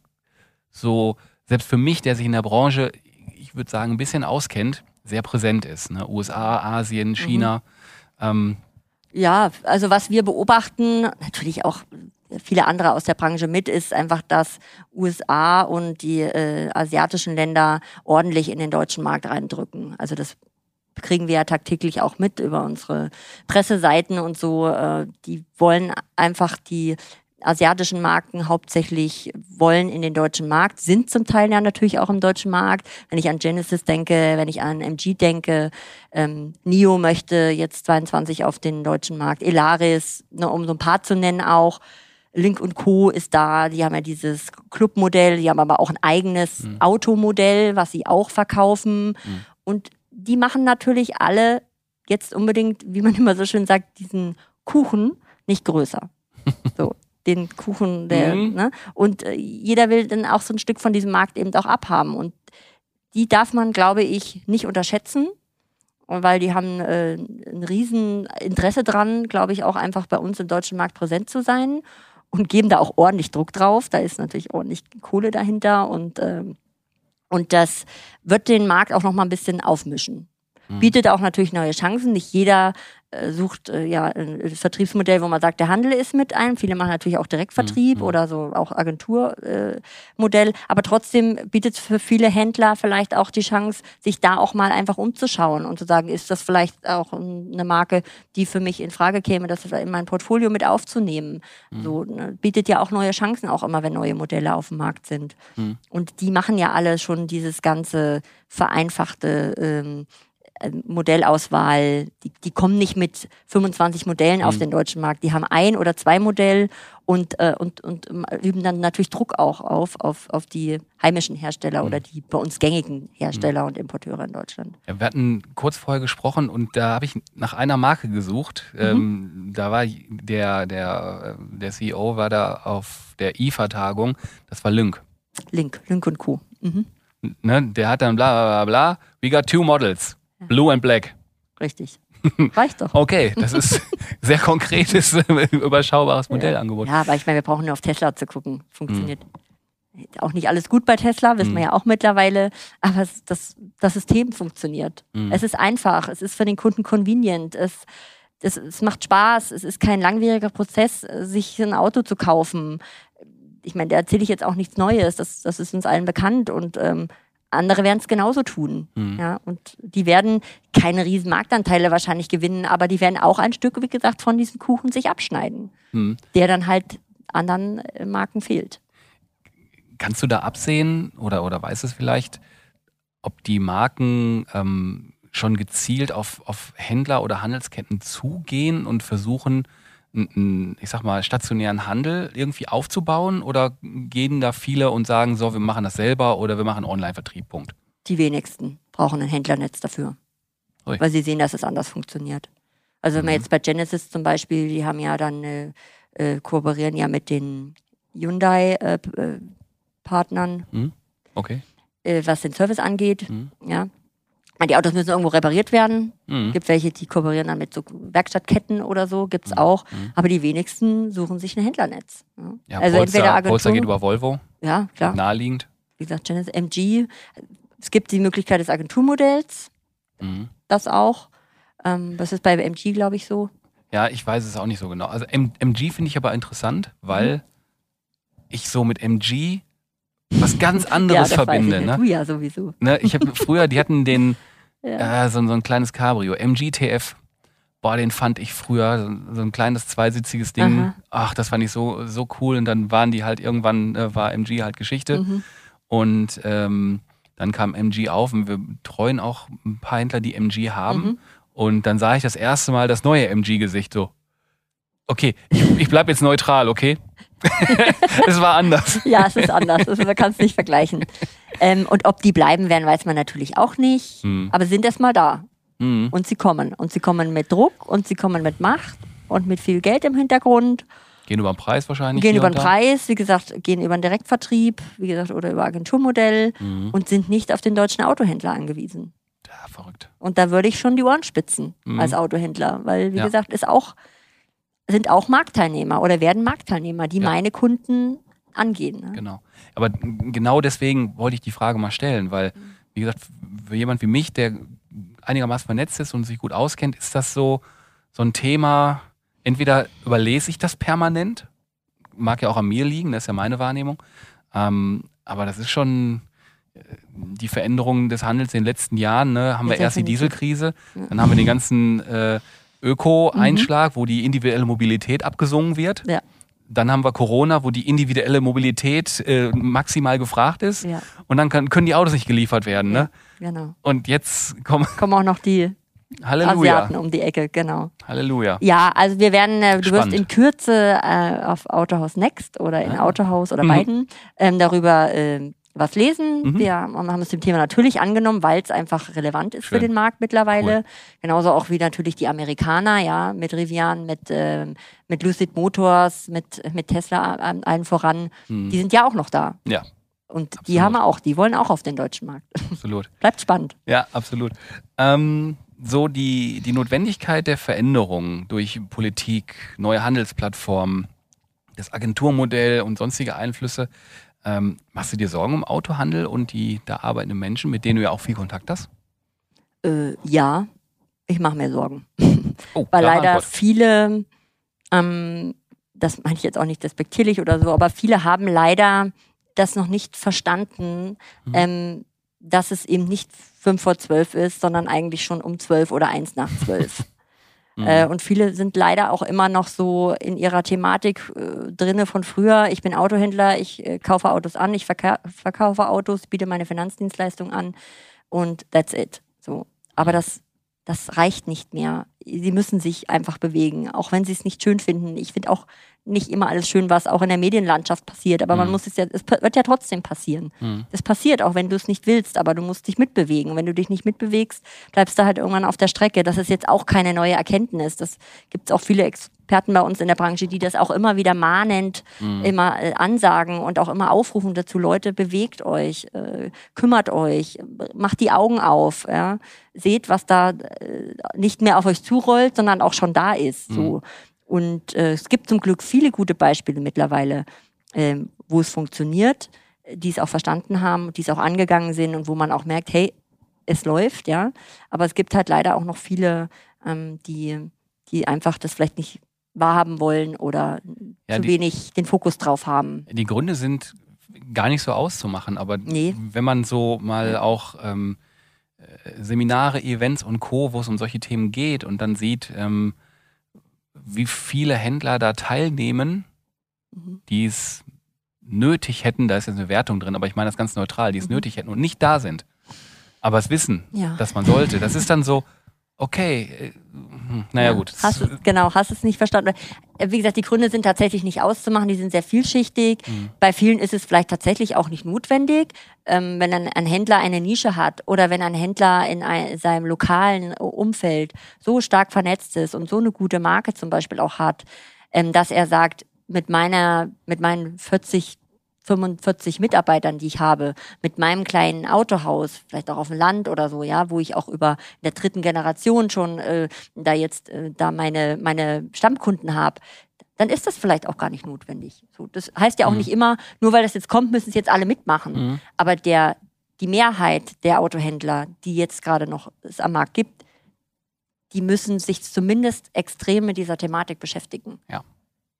so, selbst für mich, der sich in der Branche, ich würde sagen, ein bisschen auskennt, sehr präsent ist. Ne? USA, Asien, China. Ähm, Ja, also was wir beobachten, natürlich auch viele andere aus der Branche mit, ist einfach, dass USA und die äh, asiatischen Länder ordentlich in den deutschen Markt reindrücken. Also das kriegen wir ja tagtäglich auch mit über unsere Presseseiten und so. Äh, die wollen einfach die asiatischen Marken hauptsächlich wollen in den deutschen Markt, sind zum Teil ja natürlich auch im deutschen Markt. Wenn ich an Genesis denke, wenn ich an MG denke, ähm, NIO möchte jetzt 22 auf den deutschen Markt, Elaris, ne, um so ein paar zu nennen auch. Link und Co. ist da, die haben ja dieses Clubmodell, die haben aber auch ein eigenes Automodell, was sie auch verkaufen. Und die machen natürlich alle jetzt unbedingt, wie man immer so schön sagt, diesen Kuchen nicht größer. So, den Kuchen, der, Mhm. ne? Und äh, jeder will dann auch so ein Stück von diesem Markt eben auch abhaben. Und die darf man, glaube ich, nicht unterschätzen. Und Weil die haben äh, ein riesen Interesse dran, glaube ich, auch einfach bei uns im deutschen Markt präsent zu sein und geben da auch ordentlich Druck drauf. Da ist natürlich ordentlich Kohle dahinter und, ähm, und das wird den Markt auch noch mal ein bisschen aufmischen. Bietet auch natürlich neue Chancen. Nicht jeder äh, sucht äh, ja ein Vertriebsmodell, wo man sagt, der Handel ist mit ein. Viele machen natürlich auch Direktvertrieb oder so auch Agenturmodell. Äh. Aber trotzdem bietet es für viele Händler vielleicht auch die Chance, sich da auch mal einfach umzuschauen und zu sagen, ist das vielleicht auch ein- eine Marke, die für mich in Frage käme, das in mein Portfolio mit aufzunehmen. So ne, bietet ja auch neue Chancen auch immer, wenn neue Modelle auf dem Markt sind. Und die machen ja alle schon dieses ganze vereinfachte ähm, äh, Modellauswahl. Die, die kommen nicht mit 25 Modellen auf den deutschen Markt. Die haben ein oder zwei Modell und, äh, und, und ähm, üben dann natürlich Druck auch auf, auf, auf die heimischen Hersteller oder die bei uns gängigen Hersteller und Importeure in Deutschland. Ja, wir hatten kurz vorher gesprochen und da habe ich nach einer Marke gesucht. Ähm, da war der, der, äh, der CEO war da auf der IFA-Tagung, das war Lynk. Link, Link und Co. Mhm. Ne? Der hat dann bla bla bla bla. We got two models, blue and black. Richtig. Reicht doch. Okay, das ist sehr konkretes, überschaubares Modellangebot. Ja, aber ich meine, wir brauchen nur auf Tesla zu gucken. Funktioniert auch nicht alles gut bei Tesla, wissen wir ja auch mittlerweile. Aber das, das System funktioniert. Es ist einfach, es ist für den Kunden convenient. Es, es, es macht Spaß, es ist kein langwieriger Prozess, sich ein Auto zu kaufen. Ich meine, da erzähle ich jetzt auch nichts Neues, das, das ist uns allen bekannt und ähm, andere werden es genauso tun. Ja, und die werden keine riesen Marktanteile wahrscheinlich gewinnen, aber die werden auch ein Stück, wie gesagt, von diesem Kuchen sich abschneiden, Hm. der dann halt anderen äh, Marken fehlt. Kannst du da absehen oder, oder weißt es vielleicht, ob die Marken ähm, schon gezielt auf, auf Händler oder Handelsketten zugehen und versuchen, ich sag mal, stationären Handel irgendwie aufzubauen? Oder gehen da viele und sagen, so, wir machen das selber oder wir machen Online-Vertrieb, Punkt? Die wenigsten brauchen ein Händlernetz dafür, Ui. weil sie sehen, dass es anders funktioniert. Also wenn wir jetzt bei Genesis zum Beispiel, die haben ja dann äh, äh, kooperieren ja mit den Hyundai-Partnern, Hm? Okay. äh, was den Service angeht. Mhm. Ja. Die Autos müssen irgendwo repariert werden. Mhm. Gibt welche, die kooperieren dann mit so Werkstattketten oder so, gibt's auch. Aber die wenigsten suchen sich ein Händlernetz. Ja. Ja, also Polestar, entweder Agentur, Polestar geht über Volvo, ja klar. naheliegend. Wie gesagt, Genesis, MG. Es gibt die Möglichkeit des Agenturmodells, Mhm. das auch. Ähm, das ist bei MG, glaube ich, so. Ja, ich weiß es auch nicht so genau. Also M MG finde ich aber interessant, weil ich so mit MG was ganz anderes ja, verbinde. Ne? Du ja sowieso. Ne, ich habe früher, die hatten den Ja. äh, so, so ein kleines Cabrio, MGTF. Boah, den fand ich früher so, ein kleines zweisitziges Ding. Aha. Ach, das fand ich so so cool. Und dann waren die halt irgendwann äh, war MG halt Geschichte. Mhm. Und ähm, dann kam MG auf und wir betreuen auch ein paar Händler, die MG haben. Mhm. Und dann sah ich das erste Mal das neue MG-Gesicht so. Okay, ich, ich bleib jetzt neutral, okay? es war anders. Ja, es ist anders. Also, man kann es nicht vergleichen. Ähm, und ob die bleiben werden, weiß man natürlich auch nicht. Hm. Aber sind erst mal da. Mhm. Und sie kommen. Und sie kommen mit Druck und sie kommen mit Macht und mit viel Geld im Hintergrund. Gehen über den Preis wahrscheinlich. gehen über den. Preis, wie gesagt, gehen über den Direktvertrieb, wie gesagt, oder über Agenturmodell Mhm. und sind nicht auf den deutschen Autohändler angewiesen. Ja, verrückt. Und da würde ich schon die Ohren spitzen Mhm. als Autohändler, weil, wie Ja. gesagt, ist auch, sind auch Marktteilnehmer oder werden Marktteilnehmer, die Ja. meine Kunden angehen. Ne? Genau. Aber genau deswegen wollte ich die Frage mal stellen, weil, wie gesagt, für jemand wie mich, der einigermaßen vernetzt ist und sich gut auskennt, ist das so, so ein Thema, entweder überlese ich das permanent, mag ja auch an mir liegen, das ist ja meine Wahrnehmung, ähm, aber das ist schon äh, die Veränderung des Handels in den letzten Jahren. Ne? Haben wir erst die. Dieselkrise, dann haben wir den ganzen äh, Öko-Einschlag, wo die individuelle Mobilität abgesungen wird. Ja. Dann haben wir Corona, wo die individuelle Mobilität äh, maximal gefragt ist. Ja, Und dann kann, können die Autos nicht geliefert werden. Ne? genau. Und jetzt kommen Kommen auch noch die Halleluja. Asiaten um die Ecke, genau. Halleluja. Ja, also wir werden, äh, du wirst Spannend. in Kürze äh, auf Autohaus Next oder in Ah. Autohaus oder Mhm. beiden ähm, darüber äh, was lesen. Mhm. Wir haben uns dem Thema natürlich angenommen, weil es einfach relevant ist Schön. für den Markt mittlerweile. Genauso auch wie natürlich die Amerikaner, ja, mit Rivian, mit, ähm, mit Lucid Motors, mit, mit Tesla äh, allen voran. Hm. Die sind ja auch noch da. Ja, Und die Absolut. haben wir auch, die wollen auch auf den deutschen Markt. absolut. Bleibt spannend. Ja, absolut. Ähm, so die, die Notwendigkeit der Veränderung durch Politik, neue Handelsplattformen, das Agenturmodell und sonstige Einflüsse. Ähm, machst du dir Sorgen um Autohandel und die da arbeitenden Menschen, mit denen du ja auch viel Kontakt hast? Äh, ja, ich mache mir Sorgen. Oh, weil leider Antwort. viele, ähm, das meine ich jetzt auch nicht despektierlich oder so, aber viele haben leider das noch nicht verstanden, Mhm. ähm, dass es eben nicht fünf vor zwölf ist, sondern eigentlich schon um zwölf oder eins nach zwölf. Mhm. Äh, und viele sind leider auch immer noch so in ihrer Thematik äh, drinne von früher. Ich bin Autohändler, ich äh, kaufe Autos an, ich verka verkaufe Autos, biete meine Finanzdienstleistung an und that's it. So. Aber das, das reicht nicht mehr. Sie müssen sich einfach bewegen, auch wenn sie es nicht schön finden. Ich finde auch nicht immer alles schön, was auch in der Medienlandschaft passiert, aber man Mhm. muss es ja, es wird ja trotzdem passieren. Mhm. Das passiert, auch wenn du es nicht willst, aber du musst dich mitbewegen. Wenn du dich nicht mitbewegst, bleibst du halt irgendwann auf der Strecke. Das ist jetzt auch keine neue Erkenntnis. Das gibt es auch viele Experten bei uns in der Branche, die das auch immer wieder mahnend Mhm. immer äh, ansagen und auch immer aufrufen dazu, Leute, bewegt euch, äh, kümmert euch, macht die Augen auf, ja? seht, was da äh, nicht mehr auf euch zurollt, sondern auch schon da ist. So. Und äh, es gibt zum Glück viele gute Beispiele mittlerweile, ähm, wo es funktioniert, äh, die es auch verstanden haben, die es auch angegangen sind und wo man auch merkt, hey, es läuft, ja. Aber es gibt halt leider auch noch viele, ähm, die, die einfach das vielleicht nicht wahrhaben wollen oder Ja, zu die- wenig den Fokus drauf haben. Die Gründe sind gar nicht so auszumachen, aber Nee. wenn man so mal auch ähm, äh, Seminare, Events und Co., wo es um solche Themen geht und dann sieht, ähm, wie viele Händler da teilnehmen, Mhm. die es nötig hätten, da ist jetzt eine Wertung drin, aber ich meine das ganz neutral, die es Mhm. nötig hätten und nicht da sind, aber es wissen, Ja. dass man sollte. Das ist dann so, okay, äh, naja gut. Hast es, genau, hast es nicht verstanden. Äh, Wie gesagt, die Gründe sind tatsächlich nicht auszumachen, die sind sehr vielschichtig. Mhm. Bei vielen ist es vielleicht tatsächlich auch nicht notwendig. Ähm, wenn ein, ein Händler eine Nische hat oder wenn ein Händler in ein, seinem lokalen Umfeld so stark vernetzt ist und so eine gute Marke zum Beispiel auch hat, ähm, dass er sagt, mit meiner, mit meinen 40 45 Mitarbeitern, die ich habe, mit meinem kleinen Autohaus, vielleicht auch auf dem Land oder so, ja, wo ich auch über in der dritten Generation schon äh, da jetzt äh, da meine meine Stammkunden habe, dann ist das vielleicht auch gar nicht notwendig. So, das heißt ja auch Mhm. nicht immer, nur weil das jetzt kommt, müssen es jetzt alle mitmachen. Mhm. Aber der die Mehrheit der Autohändler, die jetzt gerade noch es am Markt gibt, die müssen sich zumindest extrem mit dieser Thematik beschäftigen.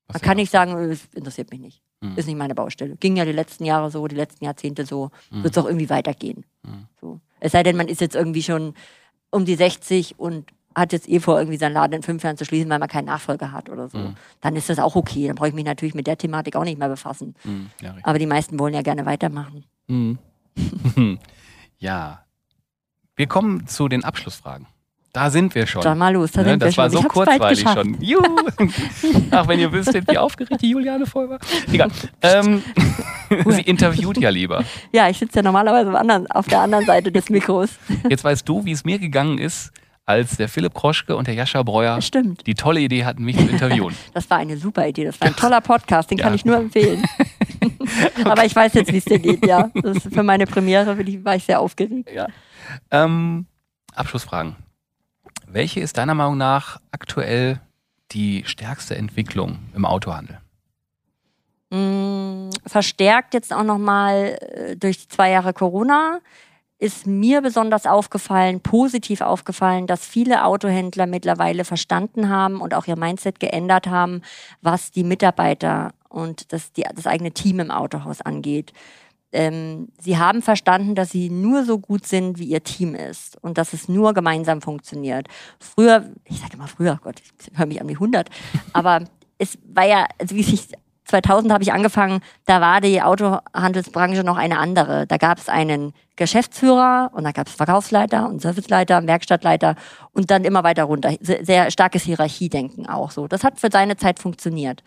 Man kann nicht sagen, äh, es interessiert mich nicht. Mhm. Ist nicht meine Baustelle. Ging ja die letzten Jahre so, die letzten Jahrzehnte so. Mhm. Wird es auch irgendwie weitergehen. Mhm. So. Es sei denn, man ist jetzt irgendwie schon um die 60 und hat jetzt eh vor, irgendwie seinen Laden in fünf Jahren zu schließen, weil man keinen Nachfolger hat oder so. Mhm. Dann ist das auch okay. Dann brauche ich mich natürlich mit der Thematik auch nicht mehr befassen. Mhm. Ja. Aber die meisten wollen ja gerne weitermachen. Mhm. ja. Wir kommen zu den Abschlussfragen. Da sind wir schon. Dann mal los, da Ne, sind wir das war schon. so hab's bald kurzweilig schon. Juhu. Ach, wenn ihr wüsstet, wie aufgeregt die Juliane voll war. Egal. Ähm, sie interviewt ja lieber. Ja, ich sitze ja normalerweise anderen, auf der anderen Seite des Mikros. Jetzt weißt du, wie es mir gegangen ist, als der Philipp Kroschke und der Jascha Breuer stimmt. die tolle Idee hatten, mich zu interviewen. Das war eine super Idee. Das war ein toller Podcast, den kann Ja. ich nur empfehlen. Aber ich weiß jetzt, wie es dir geht, ja. Das ist für meine Premiere war ich sehr aufgeregt. Ja. Ähm, Abschlussfragen. Welche ist deiner Meinung nach aktuell die stärkste Entwicklung im Autohandel? Mm, verstärkt jetzt auch nochmal äh, durch die zwei Jahre Corona ist mir besonders aufgefallen, positiv aufgefallen, dass viele Autohändler mittlerweile verstanden haben und auch ihr Mindset geändert haben, was die Mitarbeiter und das, die, das eigene Team im Autohaus angeht. Ähm, sie haben verstanden, dass sie nur so gut sind, wie ihr Team ist und dass es nur gemeinsam funktioniert. Früher, ich sage immer früher, Gott, ich höre mich an wie 100, aber es war ja, also wie sich 2000 habe ich angefangen, da war die Autohandelsbranche noch eine andere. Da gab es einen Geschäftsführer und da gab es Verkaufsleiter und Serviceleiter, Werkstattleiter und dann immer weiter runter. Sehr, sehr starkes Hierarchiedenken auch so. Das hat für seine Zeit funktioniert.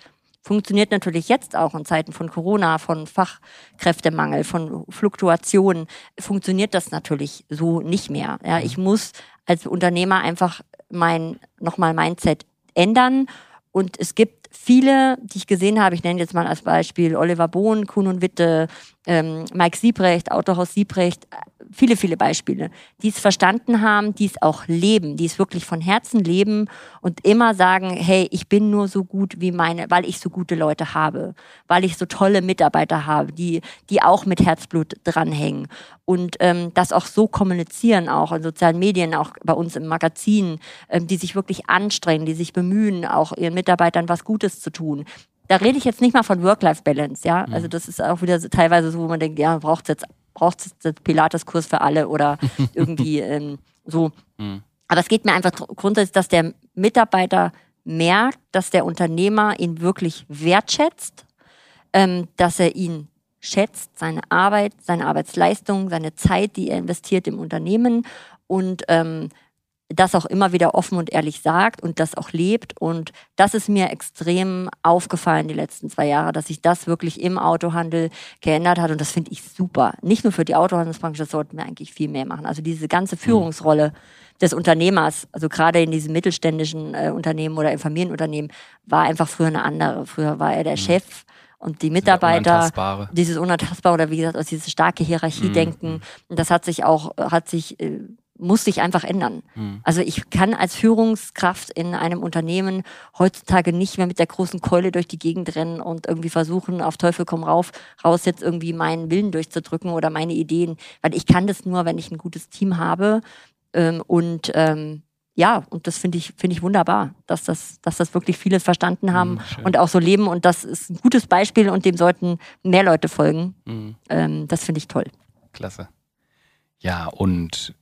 Funktioniert natürlich jetzt auch in Zeiten von Corona, von Fachkräftemangel, von Fluktuationen, funktioniert das natürlich so nicht mehr. Ja, ich muss als Unternehmer einfach mein, nochmal Mindset ändern und es gibt viele, die ich gesehen habe, ich nenne jetzt mal als Beispiel Oliver Bohn, Kuhn und Witte, ähm, Mike Siebrecht, Autohaus Siebrecht, äh, viele, viele Beispiele, die es verstanden haben, die es auch leben, die es wirklich von Herzen leben und immer sagen, hey, ich bin nur so gut wie meine, weil ich so gute Leute habe, weil ich so tolle Mitarbeiter habe, die, die auch mit Herzblut dranhängen und ähm, das auch so kommunizieren, auch in sozialen Medien, auch bei uns im Magazin, ähm, die sich wirklich anstrengen, die sich bemühen, auch ihren Mitarbeitern was Gutes zu tun. Da rede ich jetzt nicht mal von Work-Life-Balance, ja. Also das ist auch wieder so teilweise so, wo man denkt, ja, braucht jetzt braucht es jetzt Pilates-Kurs für alle oder irgendwie ähm, so. Mhm. Aber es geht mir einfach grundsätzlich, dass der Mitarbeiter merkt, dass der Unternehmer ihn wirklich wertschätzt, ähm, dass er ihn schätzt, seine Arbeit, seine Arbeitsleistung, seine Zeit, die er investiert im Unternehmen und ähm, das auch immer wieder offen und ehrlich sagt und das auch lebt. Und das ist mir extrem aufgefallen die letzten zwei Jahre, dass sich das wirklich im Autohandel geändert hat. Und das finde ich super. Nicht nur für die Autohandelsbranche, das sollten wir eigentlich viel mehr machen. Also diese ganze Führungsrolle des Unternehmers, also gerade in diesen mittelständischen äh, Unternehmen oder im Familienunternehmen, war einfach früher eine andere. Früher war er der Chef und die Mitarbeiter Unantastbare. dieses unantastbar oder wie gesagt aus dieses starke Hierarchiedenken und das hat sich auch hat sich äh, muss sich einfach ändern. Mhm. Also ich kann als Führungskraft in einem Unternehmen heutzutage nicht mehr mit der großen Keule durch die Gegend rennen und irgendwie versuchen, auf Teufel komm rauf, raus jetzt irgendwie meinen Willen durchzudrücken oder meine Ideen, weil ich kann das nur, wenn ich ein gutes Team habe ähm, und ähm, ja, und das finde ich, finde ich wunderbar, dass das, dass das wirklich viele verstanden haben Mhm, und auch so leben. Und das ist ein gutes Beispiel und dem sollten mehr Leute folgen. Mhm. Ähm, das finde ich toll. Klasse. Ja, und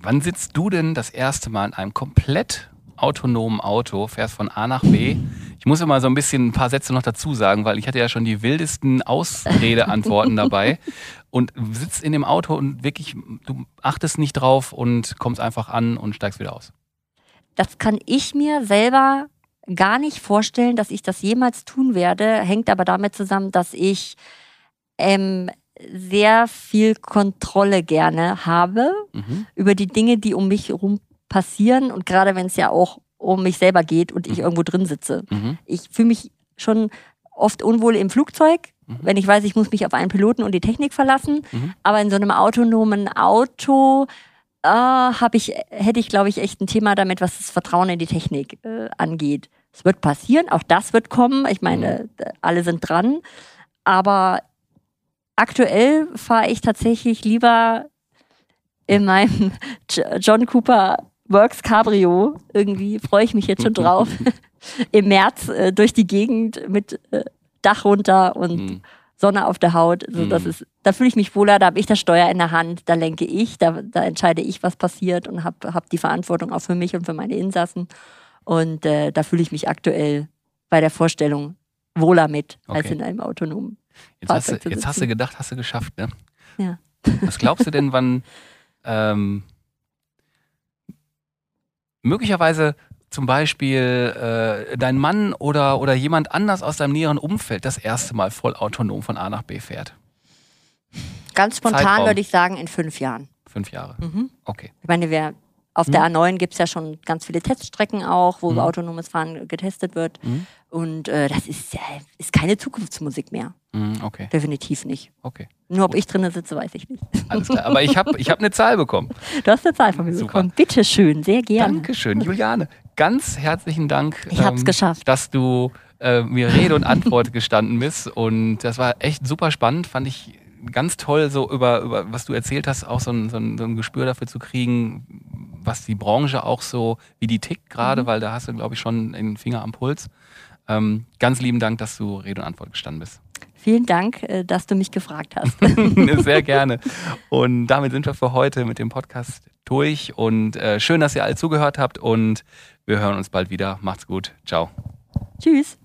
wann sitzt du denn das erste Mal in einem komplett autonomen Auto, fährst von A nach B? Ich muss immer so ein bisschen ein paar Sätze noch dazu sagen, weil ich hatte ja schon die wildesten Ausredeantworten dabei und sitzt in dem Auto und wirklich, du achtest nicht drauf und kommst einfach an und steigst wieder aus. Das kann ich mir selber gar nicht vorstellen, dass ich das jemals tun werde. Hängt aber damit zusammen, dass ich ähm, sehr viel Kontrolle gerne habe Mhm. über die Dinge, die um mich herum passieren. Und gerade wenn es ja auch um mich selber geht und ich Mhm. irgendwo drin sitze. Mhm. Ich fühle mich schon oft unwohl im Flugzeug, Mhm. wenn ich weiß, ich muss mich auf einen Piloten und die Technik verlassen. Mhm. Aber in so einem autonomen Auto äh, hab ich, hätte ich, glaube ich, echt ein Thema damit, was das Vertrauen in die Technik äh, angeht. Es wird passieren, auch das wird kommen. Ich meine, äh, alle sind dran. Aber aktuell fahre ich tatsächlich lieber in meinem John Cooper Works Cabrio. Irgendwie freue ich mich jetzt schon drauf. Im März äh, durch die Gegend mit äh, Dach runter und Mhm. Sonne auf der Haut. Also das Mhm. ist, da fühle ich mich wohler, da habe ich das Steuer in der Hand, da lenke ich, da, da entscheide ich, was passiert und habe hab die Verantwortung auch für mich und für meine Insassen. Und äh, da fühle ich mich aktuell bei der Vorstellung wohler mit, als Okay. in einem autonomen. Jetzt, hast du, jetzt hast du gedacht, hast du geschafft, ne? Ja. Was glaubst du denn, wann ähm, möglicherweise zum Beispiel äh, dein Mann oder, oder jemand anders aus deinem näheren Umfeld das erste Mal voll autonom von A nach B fährt? Ganz spontan Zeitraum. würde ich sagen, in fünf Jahren. Fünf Jahre. Mhm. Okay. Ich meine, wir, auf der A9 gibt es ja schon ganz viele Teststrecken auch, wo Mhm. autonomes Fahren getestet wird. Mhm. Und äh, das ist, ja, ist keine Zukunftsmusik mehr. Mhm, okay. Definitiv nicht. Okay. Nur ob ich drinnen sitze, weiß ich nicht. Alles klar. Aber ich habe ich hab eine Zahl bekommen. Du hast eine Zahl von mir Super. bekommen. Bitte schön, sehr gerne. Dankeschön, Juliane. Ganz herzlichen Dank, ähm, Ich hab's geschafft. dass du äh, mir Rede und Antwort gestanden bist. Und das war echt super spannend, fand ich ganz toll, so über, über was du erzählt hast, auch so ein, so, ein, so ein Gespür dafür zu kriegen, was die Branche auch so, wie die tickt gerade, Mhm. weil da hast du, glaube ich, schon den Finger am Puls. Ähm, ganz lieben Dank, dass du Rede und Antwort gestanden bist. Vielen Dank, äh, dass du mich gefragt hast. Sehr gerne. Und damit sind wir für heute mit dem Podcast durch. Und äh, schön, dass ihr alle zugehört habt. Und wir hören uns bald wieder. Macht's gut. Ciao. Tschüss.